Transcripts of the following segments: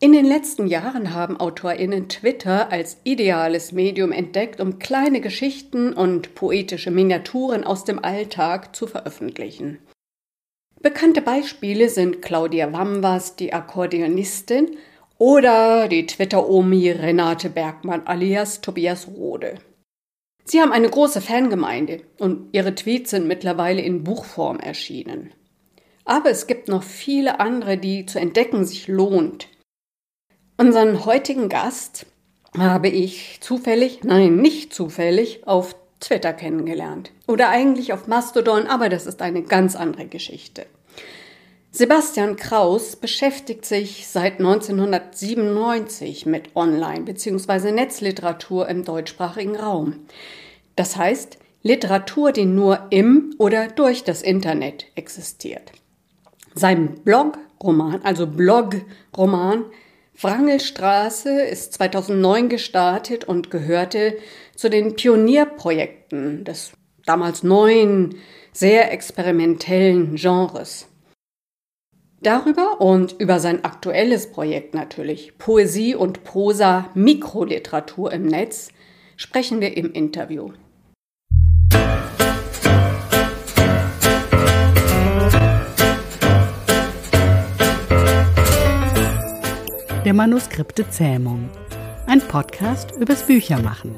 In den letzten Jahren haben AutorInnen Twitter als ideales Medium entdeckt, um kleine Geschichten und poetische Miniaturen aus dem Alltag zu veröffentlichen. Bekannte Beispiele sind Claudia Wambas, die Akkordeonistin, oder die Twitter-Omi Renate Bergmann alias Tobias Rode. Sie haben eine große Fangemeinde und ihre Tweets sind mittlerweile in Buchform erschienen. Aber es gibt noch viele andere, die zu entdecken sich lohnt. Unseren heutigen Gast habe ich zufällig, nein, nicht zufällig, auf Twitter kennengelernt. Oder eigentlich auf Mastodon, aber das ist eine ganz andere Geschichte. Sebastian Kraus beschäftigt sich seit 1997 mit Online- bzw. Netzliteratur im deutschsprachigen Raum. Das heißt, Literatur, die nur im oder durch das Internet existiert. Sein Blog-Roman, also Blog-Roman, Wrangelstraße ist 2009 gestartet und gehörte zu den Pionierprojekten des damals neuen, sehr experimentellen Genres. Darüber und über sein aktuelles Projekt natürlich, Poesie und Prosa Mikroliteratur im Netz, sprechen wir im Interview. Der Manuskripte Zähmung. Ein Podcast übers Büchermachen.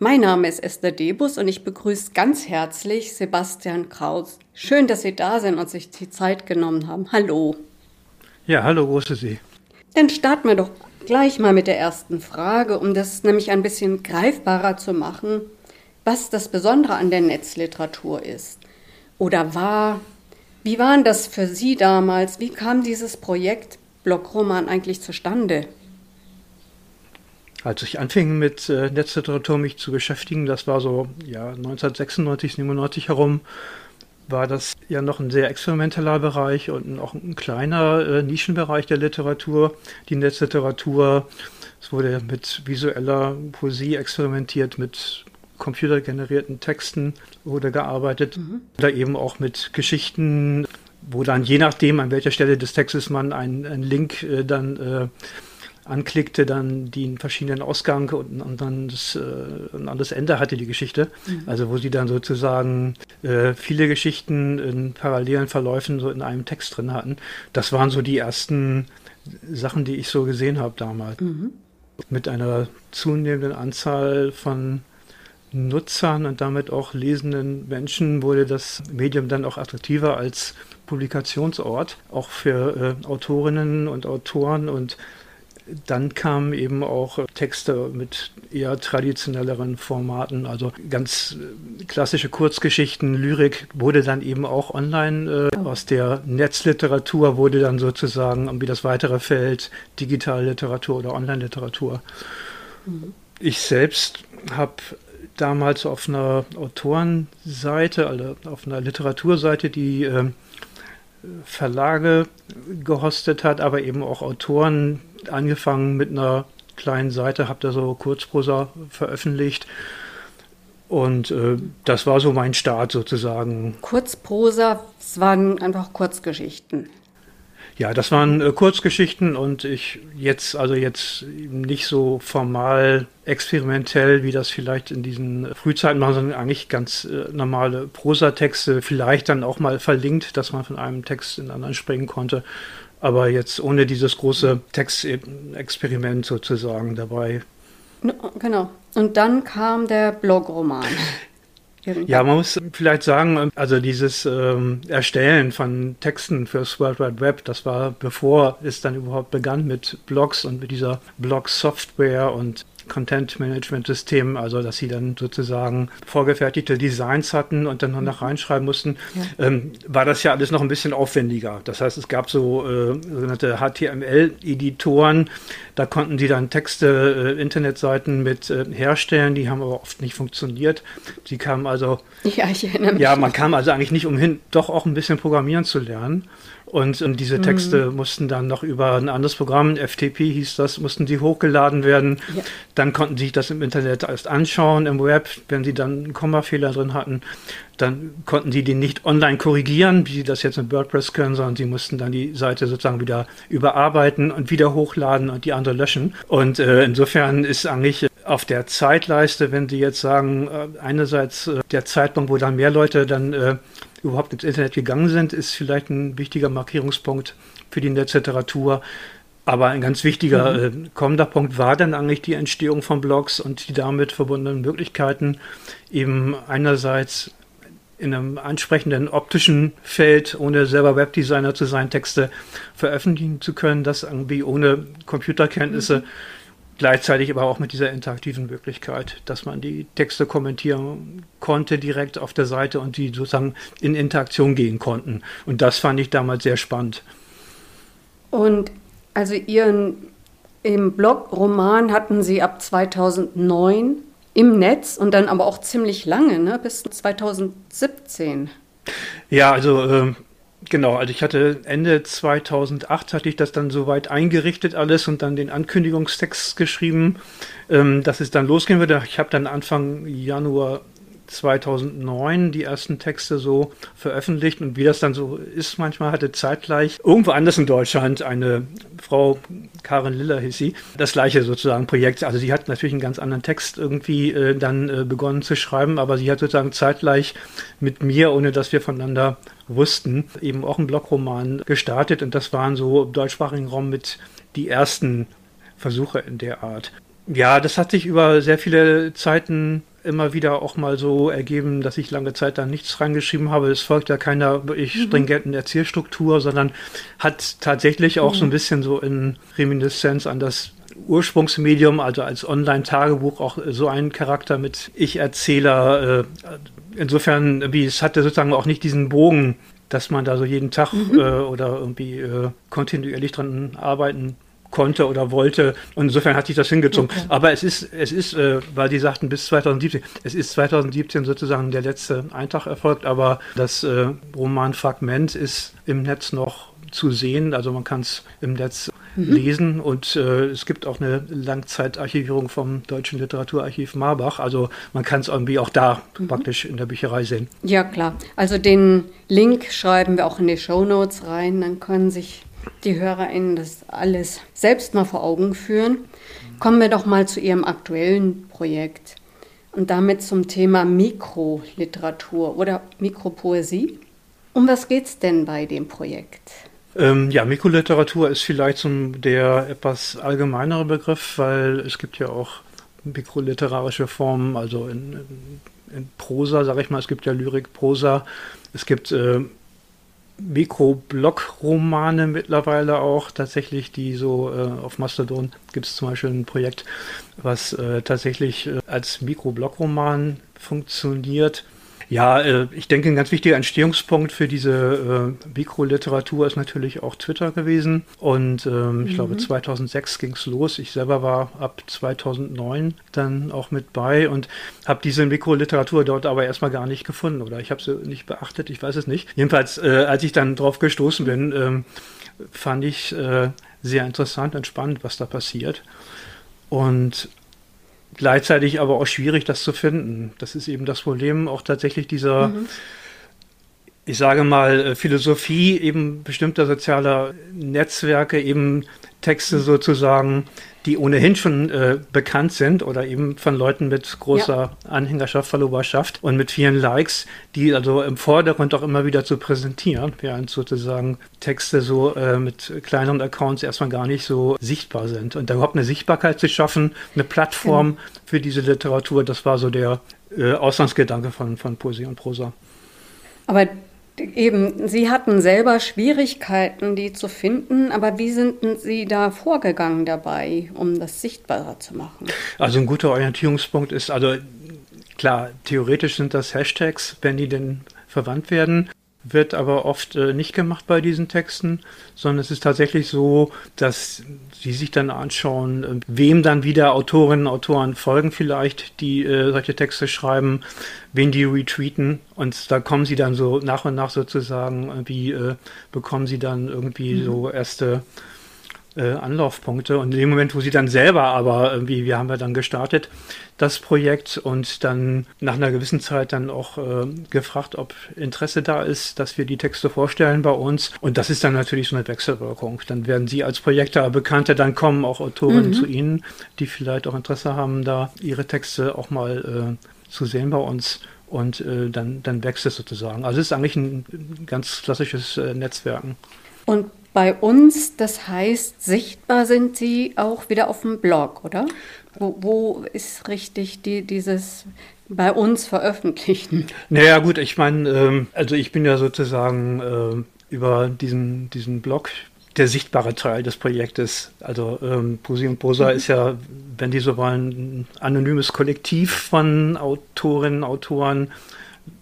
Mein Name ist Esther Debus und ich begrüße ganz herzlich Sebastian Kraus. Schön, dass Sie da sind und sich die Zeit genommen haben. Hallo. Ja, hallo, große Sie. Dann starten wir doch gleich mal mit der ersten Frage, um das nämlich ein bisschen greifbarer zu machen was das Besondere an der Netzliteratur ist oder war. Wie war das für Sie damals? Wie kam dieses Projekt Blockroman eigentlich zustande? Als ich anfing mit äh, Netzliteratur mich zu beschäftigen, das war so ja 1996, 97 herum, war das ja noch ein sehr experimenteller Bereich und auch ein kleiner äh, Nischenbereich der Literatur, die Netzliteratur. Es wurde mit visueller Poesie experimentiert, mit computergenerierten Texten wurde gearbeitet mhm. oder eben auch mit Geschichten, wo dann je nachdem, an welcher Stelle des Textes man einen, einen Link äh, dann äh, anklickte, dann den verschiedenen Ausgang und, und dann das, äh, und das Ende hatte die Geschichte. Mhm. Also wo sie dann sozusagen äh, viele Geschichten in parallelen Verläufen so in einem Text drin hatten. Das waren so die ersten Sachen, die ich so gesehen habe damals. Mhm. Mit einer zunehmenden Anzahl von Nutzern und damit auch lesenden Menschen wurde das Medium dann auch attraktiver als Publikationsort, auch für äh, Autorinnen und Autoren und dann kamen eben auch Texte mit eher traditionelleren Formaten, also ganz äh, klassische Kurzgeschichten, Lyrik wurde dann eben auch online. Äh, aus der Netzliteratur wurde dann sozusagen irgendwie das weitere Feld Digitalliteratur oder Online-Literatur. Mhm. Ich selbst habe damals auf einer Autorenseite, also auf einer Literaturseite, die äh, Verlage gehostet hat, aber eben auch Autoren angefangen mit einer kleinen Seite, habe da so Kurzprosa veröffentlicht. Und äh, das war so mein Start sozusagen. Kurzprosa, es waren einfach Kurzgeschichten. Ja, das waren äh, Kurzgeschichten und ich jetzt, also jetzt nicht so formal experimentell, wie das vielleicht in diesen Frühzeiten machen, sondern eigentlich ganz äh, normale Prosatexte, vielleicht dann auch mal verlinkt, dass man von einem Text in den anderen springen konnte. Aber jetzt ohne dieses große Textexperiment sozusagen dabei. Genau. Und dann kam der Blogroman. Ja, man muss vielleicht sagen, also dieses ähm, Erstellen von Texten fürs World Wide Web, das war bevor es dann überhaupt begann mit Blogs und mit dieser Blog-Software und Content-Management-System, also dass sie dann sozusagen vorgefertigte Designs hatten und dann noch reinschreiben mussten, ja. ähm, war das ja alles noch ein bisschen aufwendiger. Das heißt, es gab so äh, sogenannte HTML-Editoren, da konnten sie dann Texte, äh, Internetseiten mit äh, herstellen, die haben aber oft nicht funktioniert. Sie kamen also, ja, ich erinnere mich. Ja, man kam also eigentlich nicht umhin, doch auch ein bisschen programmieren zu lernen. Und, und diese Texte mhm. mussten dann noch über ein anderes Programm, FTP hieß das, mussten die hochgeladen werden. Ja. Dann konnten sie sich das im Internet erst anschauen, im Web, wenn sie dann einen Kommafehler drin hatten. Dann konnten sie den nicht online korrigieren, wie sie das jetzt mit WordPress können, sondern sie mussten dann die Seite sozusagen wieder überarbeiten und wieder hochladen und die andere löschen. Und äh, insofern ist eigentlich auf der Zeitleiste, wenn Sie jetzt sagen, äh, einerseits äh, der Zeitpunkt, wo dann mehr Leute dann äh, überhaupt ins Internet gegangen sind, ist vielleicht ein wichtiger Markierungspunkt für die Netzliteratur. Aber ein ganz wichtiger mhm. kommender Punkt war dann eigentlich die Entstehung von Blogs und die damit verbundenen Möglichkeiten, eben einerseits in einem ansprechenden optischen Feld, ohne selber Webdesigner zu sein, Texte veröffentlichen zu können, das irgendwie ohne Computerkenntnisse mhm gleichzeitig aber auch mit dieser interaktiven Möglichkeit, dass man die Texte kommentieren konnte direkt auf der Seite und die sozusagen in Interaktion gehen konnten. Und das fand ich damals sehr spannend. Und also Ihren im Blog-Roman hatten Sie ab 2009 im Netz und dann aber auch ziemlich lange, ne, bis 2017. Ja, also äh, Genau, also ich hatte Ende 2008 hatte ich das dann soweit eingerichtet alles und dann den Ankündigungstext geschrieben, ähm, dass es dann losgehen würde. Ich habe dann Anfang Januar 2009 die ersten Texte so veröffentlicht und wie das dann so ist, manchmal hatte zeitgleich irgendwo anders in Deutschland eine Frau, Karin Liller hieß sie, das gleiche sozusagen Projekt. Also sie hat natürlich einen ganz anderen Text irgendwie äh, dann äh, begonnen zu schreiben, aber sie hat sozusagen zeitgleich mit mir, ohne dass wir voneinander wussten, eben auch einen Blogroman gestartet und das waren so im deutschsprachigen Raum mit die ersten Versuche in der Art. Ja, das hat sich über sehr viele Zeiten immer wieder auch mal so ergeben, dass ich lange Zeit da nichts reingeschrieben habe. Es folgt ja keiner wirklich mhm. stringenten Erzählstruktur, sondern hat tatsächlich auch mhm. so ein bisschen so in Reminiszenz an das Ursprungsmedium, also als Online-Tagebuch, auch so einen Charakter mit Ich-Erzähler. Äh, insofern, wie es hatte sozusagen auch nicht diesen Bogen, dass man da so jeden Tag mhm. äh, oder irgendwie äh, kontinuierlich dran arbeiten konnte oder wollte. Und insofern hat sich das hingezogen. Okay. Aber es ist, es ist, äh, weil die sagten bis 2017, es ist 2017 sozusagen der letzte Eintrag erfolgt, aber das äh, Romanfragment ist im Netz noch zu sehen. Also man kann es im Netz mhm. lesen und äh, es gibt auch eine Langzeitarchivierung vom Deutschen Literaturarchiv Marbach. Also man kann es irgendwie auch da mhm. praktisch in der Bücherei sehen. Ja, klar. Also den Link schreiben wir auch in die Show Notes rein. Dann können sich die HörerInnen das alles selbst mal vor Augen führen. Kommen wir doch mal zu Ihrem aktuellen Projekt und damit zum Thema Mikroliteratur oder Mikropoesie. Um was geht es denn bei dem Projekt? Ähm, ja, Mikroliteratur ist vielleicht zum der etwas allgemeinere Begriff, weil es gibt ja auch mikroliterarische Formen, also in, in, in Prosa, sage ich mal, es gibt ja Lyrik, Prosa, es gibt äh, Mikroblock-Romane mittlerweile auch tatsächlich, die so äh, auf Mastodon gibt es zum Beispiel ein Projekt, was äh, tatsächlich äh, als Mikroblock-Roman funktioniert. Ja, äh, ich denke, ein ganz wichtiger Entstehungspunkt für diese äh, Mikroliteratur ist natürlich auch Twitter gewesen. Und ähm, ich glaube, 2006 ging es los. Ich selber war ab 2009 dann auch mit bei und habe diese Mikroliteratur dort aber erstmal gar nicht gefunden oder ich habe sie nicht beachtet, ich weiß es nicht. Jedenfalls, äh, als ich dann drauf gestoßen bin, ähm, fand ich äh, sehr interessant und spannend, was da passiert. Und gleichzeitig aber auch schwierig, das zu finden. Das ist eben das Problem auch tatsächlich dieser, mhm. Ich sage mal, äh, Philosophie eben bestimmter sozialer Netzwerke, eben Texte sozusagen die ohnehin schon äh, bekannt sind oder eben von Leuten mit großer ja. Anhängerschaft, Followerschaft und mit vielen Likes, die also im Vordergrund auch immer wieder zu präsentieren, während sozusagen Texte so äh, mit kleineren Accounts erstmal gar nicht so sichtbar sind. Und da überhaupt eine Sichtbarkeit zu schaffen, eine Plattform genau. für diese Literatur, das war so der äh, Ausgangsgedanke von, von Poesie und Prosa. Aber Eben, Sie hatten selber Schwierigkeiten, die zu finden, aber wie sind Sie da vorgegangen dabei, um das sichtbarer zu machen? Also ein guter Orientierungspunkt ist, also klar, theoretisch sind das Hashtags, wenn die denn verwandt werden. Wird aber oft äh, nicht gemacht bei diesen Texten, sondern es ist tatsächlich so, dass sie sich dann anschauen, äh, wem dann wieder Autorinnen und Autoren folgen vielleicht, die äh, solche Texte schreiben, wen die retweeten und da kommen sie dann so nach und nach sozusagen, wie äh, bekommen sie dann irgendwie mhm. so erste äh, Anlaufpunkte. Und in dem Moment, wo sie dann selber aber irgendwie, wir haben ja dann gestartet, das Projekt und dann nach einer gewissen Zeit dann auch äh, gefragt, ob Interesse da ist, dass wir die Texte vorstellen bei uns. Und das ist dann natürlich so eine Wechselwirkung. Dann werden Sie als Projekter bekannter, dann kommen auch Autorinnen mhm. zu Ihnen, die vielleicht auch Interesse haben, da ihre Texte auch mal äh, zu sehen bei uns. Und äh, dann, dann wächst es sozusagen. Also es ist eigentlich ein ganz klassisches äh, Netzwerken. Und bei uns, das heißt, sichtbar sind Sie auch wieder auf dem Blog, oder? Wo, wo ist richtig die, dieses bei uns veröffentlichen? Naja, gut, ich meine, ähm, also ich bin ja sozusagen äh, über diesen, diesen Blog der sichtbare Teil des Projektes. Also ähm, Posi und Posa mhm. ist ja, wenn die so wollen, ein anonymes Kollektiv von Autorinnen, Autoren,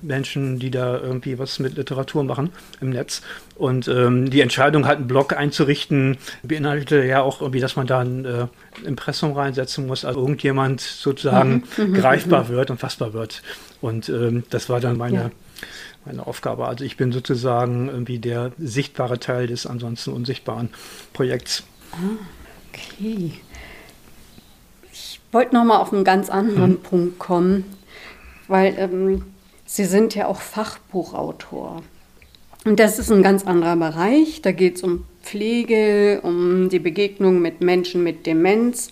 Menschen, die da irgendwie was mit Literatur machen im Netz. Und ähm, die Entscheidung, halt einen Blog einzurichten, beinhaltete ja auch irgendwie, dass man da ein äh, Impressum reinsetzen muss, also irgendjemand sozusagen mhm. mhm. greifbar wird und fassbar wird. Und ähm, das war dann meine, ja. meine Aufgabe. Also ich bin sozusagen irgendwie der sichtbare Teil des ansonsten unsichtbaren Projekts. Okay. Ich wollte noch mal auf einen ganz anderen mhm. Punkt kommen, weil ähm, Sie sind ja auch Fachbuchautor. Und das ist ein ganz anderer Bereich. Da geht es um Pflege, um die Begegnung mit Menschen mit Demenz.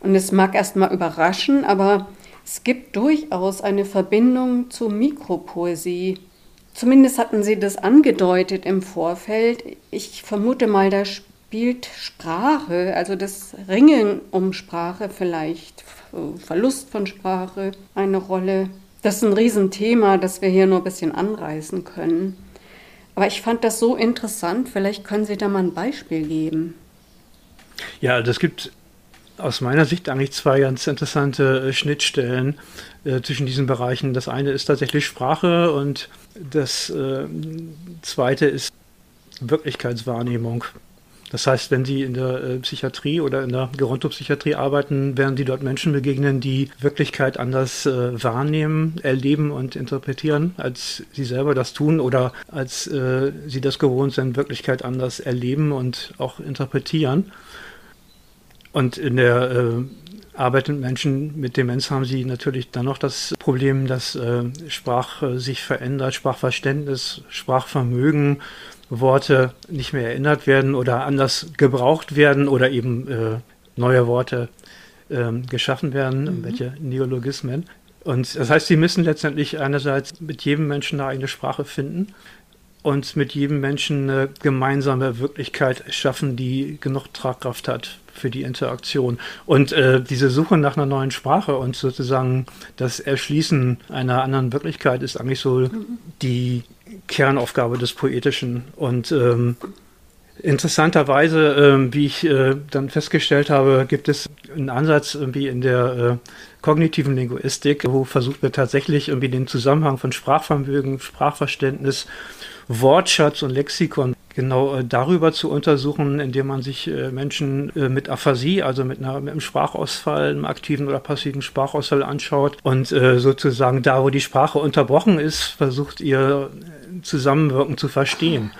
Und es mag erstmal überraschen, aber es gibt durchaus eine Verbindung zur Mikropoesie. Zumindest hatten Sie das angedeutet im Vorfeld. Ich vermute mal, da spielt Sprache, also das Ringen um Sprache vielleicht, Verlust von Sprache eine Rolle. Das ist ein Riesenthema, das wir hier nur ein bisschen anreißen können. Aber ich fand das so interessant, vielleicht können Sie da mal ein Beispiel geben. Ja, das gibt aus meiner Sicht eigentlich zwei ganz interessante äh, Schnittstellen äh, zwischen diesen Bereichen. Das eine ist tatsächlich Sprache und das äh, zweite ist Wirklichkeitswahrnehmung. Das heißt, wenn Sie in der äh, Psychiatrie oder in der Gerontopsychiatrie arbeiten, werden Sie dort Menschen begegnen, die Wirklichkeit anders äh, wahrnehmen, erleben und interpretieren, als Sie selber das tun oder als äh, Sie das gewohnt sind, Wirklichkeit anders erleben und auch interpretieren. Und in der äh, Arbeit mit Menschen mit Demenz haben sie natürlich dann noch das Problem, dass äh, Sprache sich verändert, Sprachverständnis, Sprachvermögen Worte nicht mehr erinnert werden oder anders gebraucht werden oder eben äh, neue Worte äh, geschaffen werden, mhm. welche Neologismen. Und das heißt, sie müssen letztendlich einerseits mit jedem Menschen eine eigene Sprache finden und mit jedem Menschen eine gemeinsame Wirklichkeit schaffen, die genug Tragkraft hat für die Interaktion. Und äh, diese Suche nach einer neuen Sprache und sozusagen das Erschließen einer anderen Wirklichkeit ist eigentlich so mhm. die Kernaufgabe des Poetischen. Und ähm, interessanterweise, ähm, wie ich äh, dann festgestellt habe, gibt es einen Ansatz irgendwie in der äh, kognitiven Linguistik, wo versucht wird tatsächlich irgendwie den Zusammenhang von Sprachvermögen, Sprachverständnis, Wortschatz und Lexikon genau äh, darüber zu untersuchen, indem man sich äh, Menschen äh, mit Aphasie, also mit, einer, mit einem Sprachausfall, einem aktiven oder passiven Sprachausfall anschaut und sozusagen da, wo die Sprache unterbrochen ist, versucht ihr Zusammenwirken zu verstehen.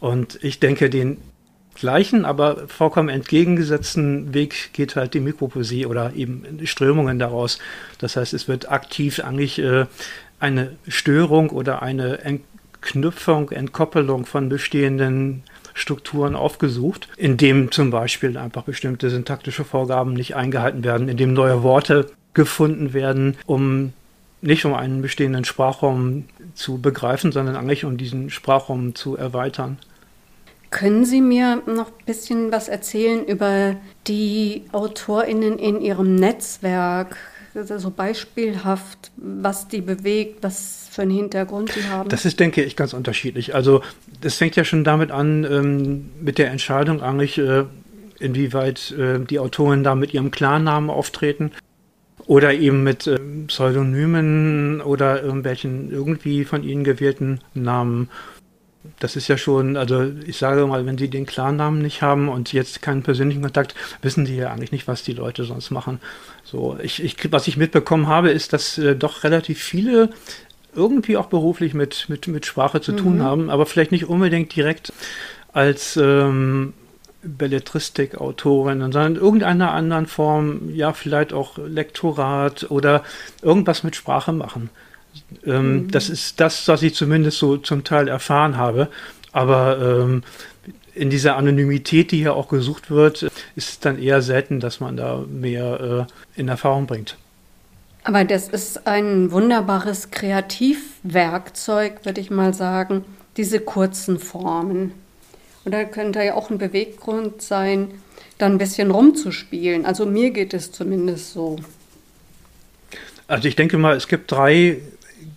Und ich denke, den gleichen, aber vollkommen entgegengesetzten Weg geht halt die Mikropoesie oder eben Strömungen daraus. Das heißt, es wird aktiv eigentlich eine Störung oder eine Knüpfung, Entkoppelung von bestehenden Strukturen aufgesucht, indem zum Beispiel einfach bestimmte syntaktische Vorgaben nicht eingehalten werden, indem neue Worte gefunden werden, um nicht um einen bestehenden Sprachraum zu begreifen, sondern eigentlich um diesen Sprachraum zu erweitern. Können Sie mir noch ein bisschen was erzählen über die AutorInnen in Ihrem Netzwerk? So beispielhaft, was die bewegt, was für einen Hintergrund die haben? Das ist, denke ich, ganz unterschiedlich. Also das fängt ja schon damit an, ähm, mit der Entscheidung eigentlich, äh, inwieweit äh, die Autoren da mit ihrem Klarnamen auftreten oder eben mit äh, Pseudonymen oder irgendwelchen irgendwie von ihnen gewählten Namen. Das ist ja schon, also ich sage mal, wenn sie den Klarnamen nicht haben und jetzt keinen persönlichen Kontakt, wissen die ja eigentlich nicht, was die Leute sonst machen. So, ich, ich, was ich mitbekommen habe, ist, dass äh, doch relativ viele irgendwie auch beruflich mit, mit, mit Sprache zu mhm. tun haben, aber vielleicht nicht unbedingt direkt als ähm, Belletristik-Autorin, sondern in irgendeiner anderen Form, ja, vielleicht auch Lektorat oder irgendwas mit Sprache machen. Ähm, mhm. Das ist das, was ich zumindest so zum Teil erfahren habe. Aber ähm, in dieser Anonymität, die hier auch gesucht wird, ist es dann eher selten, dass man da mehr äh, in Erfahrung bringt. Aber das ist ein wunderbares Kreativwerkzeug, würde ich mal sagen, diese kurzen Formen. Und da könnte ja auch ein Beweggrund sein, da ein bisschen rumzuspielen. Also mir geht es zumindest so. Also ich denke mal, es gibt drei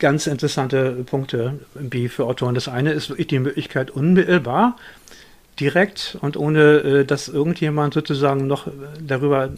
ganz interessante Punkte wie für Autoren. Das eine ist die Möglichkeit, unmittelbar, direkt und ohne, äh, dass irgendjemand sozusagen noch darüber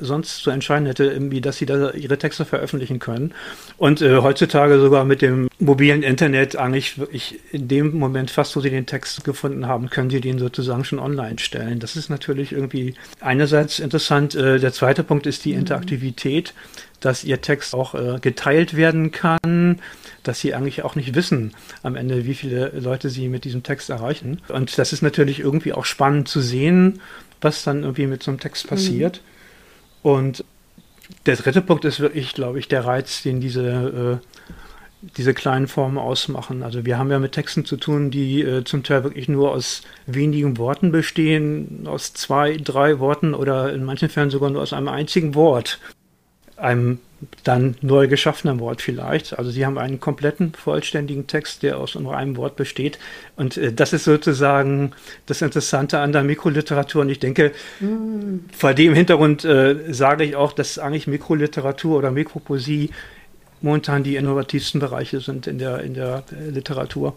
sonst zu entscheiden hätte, irgendwie, dass sie da ihre Texte veröffentlichen können. Und äh, heutzutage sogar mit dem mobilen Internet eigentlich wirklich in dem Moment fast, wo sie den Text gefunden haben, können sie den sozusagen schon online stellen. Das ist natürlich irgendwie einerseits interessant. Äh, der zweite Punkt ist die mhm. Interaktivität, dass ihr Text auch äh, geteilt werden kann dass sie eigentlich auch nicht wissen am Ende, wie viele Leute sie mit diesem Text erreichen. Und das ist natürlich irgendwie auch spannend zu sehen, was dann irgendwie mit so einem Text passiert. Mhm. Und der dritte Punkt ist wirklich, glaube ich, der Reiz, den diese, äh, diese kleinen Formen ausmachen. Also wir haben ja mit Texten zu tun, die äh, zum Teil wirklich nur aus wenigen Worten bestehen, aus zwei, drei Worten oder in manchen Fällen sogar nur aus einem einzigen Wort. Einem dann neu geschaffenem Wort vielleicht. Also sie haben einen kompletten, vollständigen Text, der aus nur einem Wort besteht. Und äh, das ist sozusagen das Interessante an der Mikroliteratur. Und ich denke, mm. vor dem Hintergrund äh, sage ich auch, dass eigentlich Mikroliteratur oder Mikropoesie momentan die innovativsten Bereiche sind in der, in der äh, Literatur.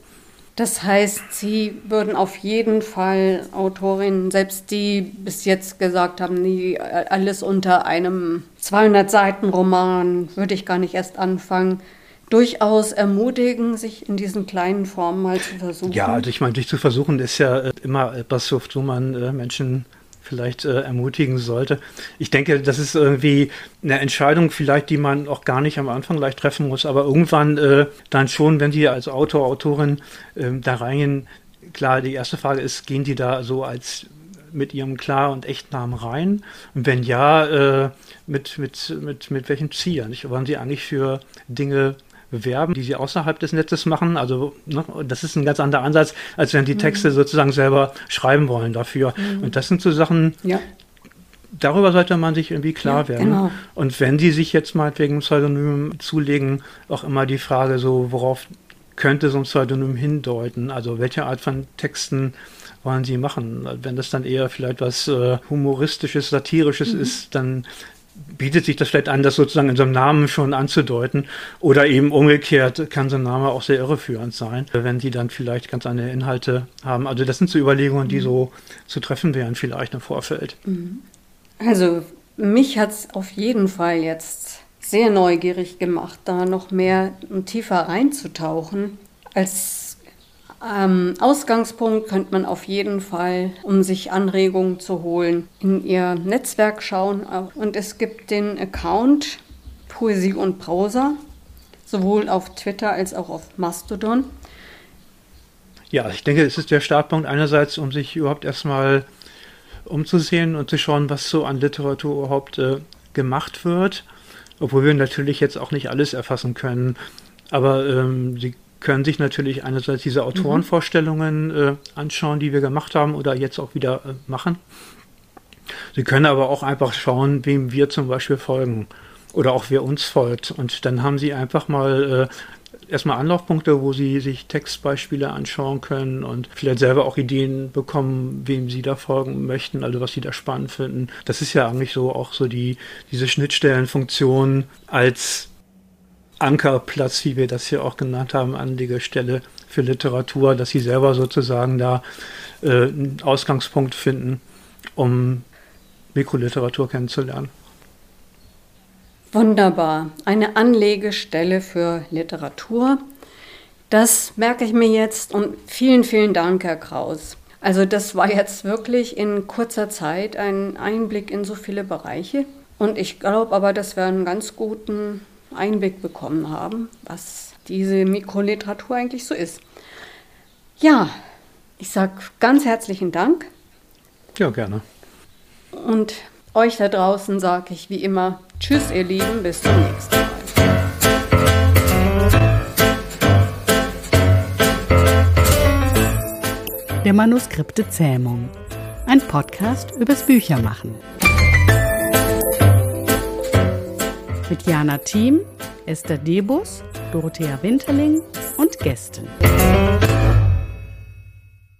Das heißt, Sie würden auf jeden Fall Autorinnen, selbst die bis jetzt gesagt haben, nie alles unter einem 200 Seiten Roman, würde ich gar nicht erst anfangen, durchaus ermutigen, sich in diesen kleinen Formen mal zu versuchen. Ja, also ich meine, dich zu versuchen ist ja äh, immer etwas, wo man äh, Menschen vielleicht äh, ermutigen sollte. Ich denke, das ist irgendwie eine Entscheidung vielleicht, die man auch gar nicht am Anfang leicht treffen muss, aber irgendwann äh, dann schon, wenn die als Autor, Autorin äh, da reingehen, klar, die erste Frage ist, gehen die da so als mit ihrem Klar- und Echtnamen rein? Und wenn ja, äh, mit, mit, mit, mit welchem Ziel? Wollen sie eigentlich für Dinge bewerben, die sie außerhalb des Netzes machen. Also ne, das ist ein ganz anderer Ansatz, als wenn die Texte mhm. sozusagen selber schreiben wollen dafür. Mhm. Und das sind so Sachen, ja. darüber sollte man sich irgendwie klar ja, werden. Genau. Und wenn sie sich jetzt mal wegen Pseudonym zulegen, auch immer die Frage so, worauf könnte so ein Pseudonym hindeuten? Also welche Art von Texten wollen sie machen? Wenn das dann eher vielleicht was äh, humoristisches, satirisches mhm. ist, dann bietet sich das vielleicht an, das sozusagen in so einem Namen schon anzudeuten. Oder eben umgekehrt kann so ein Name auch sehr irreführend sein, wenn die dann vielleicht ganz andere Inhalte haben. Also das sind so Überlegungen, die mhm. so zu treffen wären vielleicht im Vorfeld. Mhm. Also mich hat es auf jeden Fall jetzt sehr neugierig gemacht, da noch mehr und tiefer reinzutauchen. Als ähm, Ausgangspunkt könnte man auf jeden Fall, um sich Anregungen zu holen, in ihr Netzwerk schauen. Und es gibt den Account Poesie und Prosa, sowohl auf Twitter als auch auf Mastodon. Ja, ich denke, es ist der Startpunkt einerseits, um sich überhaupt erstmal umzusehen und zu schauen, was so an Literatur überhaupt äh, gemacht wird. Obwohl wir natürlich jetzt auch nicht alles erfassen können. Aber ähm, sie können sich natürlich einerseits diese Autorenvorstellungen äh, anschauen, die wir gemacht haben oder jetzt auch wieder äh, machen. Sie können aber auch einfach schauen, wem wir zum Beispiel folgen oder auch wer uns folgt. Und dann haben Sie einfach mal äh, erstmal Anlaufpunkte, wo Sie sich Textbeispiele anschauen können und vielleicht selber auch Ideen bekommen, wem Sie da folgen möchten, also was Sie da spannend finden. Das ist ja eigentlich so auch so die, diese Schnittstellenfunktion als Ankerplatz, wie wir das hier auch genannt haben, Anlegestelle für Literatur, dass sie selber sozusagen da äh, einen Ausgangspunkt finden, um Mikroliteratur kennenzulernen. Wunderbar. Eine Anlegestelle für Literatur. Das merke ich mir jetzt und vielen, vielen Dank, Herr Kraus. Also das war jetzt wirklich in kurzer Zeit ein Einblick in so viele Bereiche. Und ich glaube aber, dass wir einen ganz guten Einblick bekommen haben, was diese Mikroliteratur eigentlich so ist. Ja, ich sage ganz herzlichen Dank. Ja, gerne. Und euch da draußen sage ich wie immer Tschüss, ihr Lieben, bis zum nächsten Mal. Der Manuskripte Zähmung. Ein Podcast übers Büchermachen. Mit Jana Thiem, Esther Debus, Dorothea Winterling und Gästen.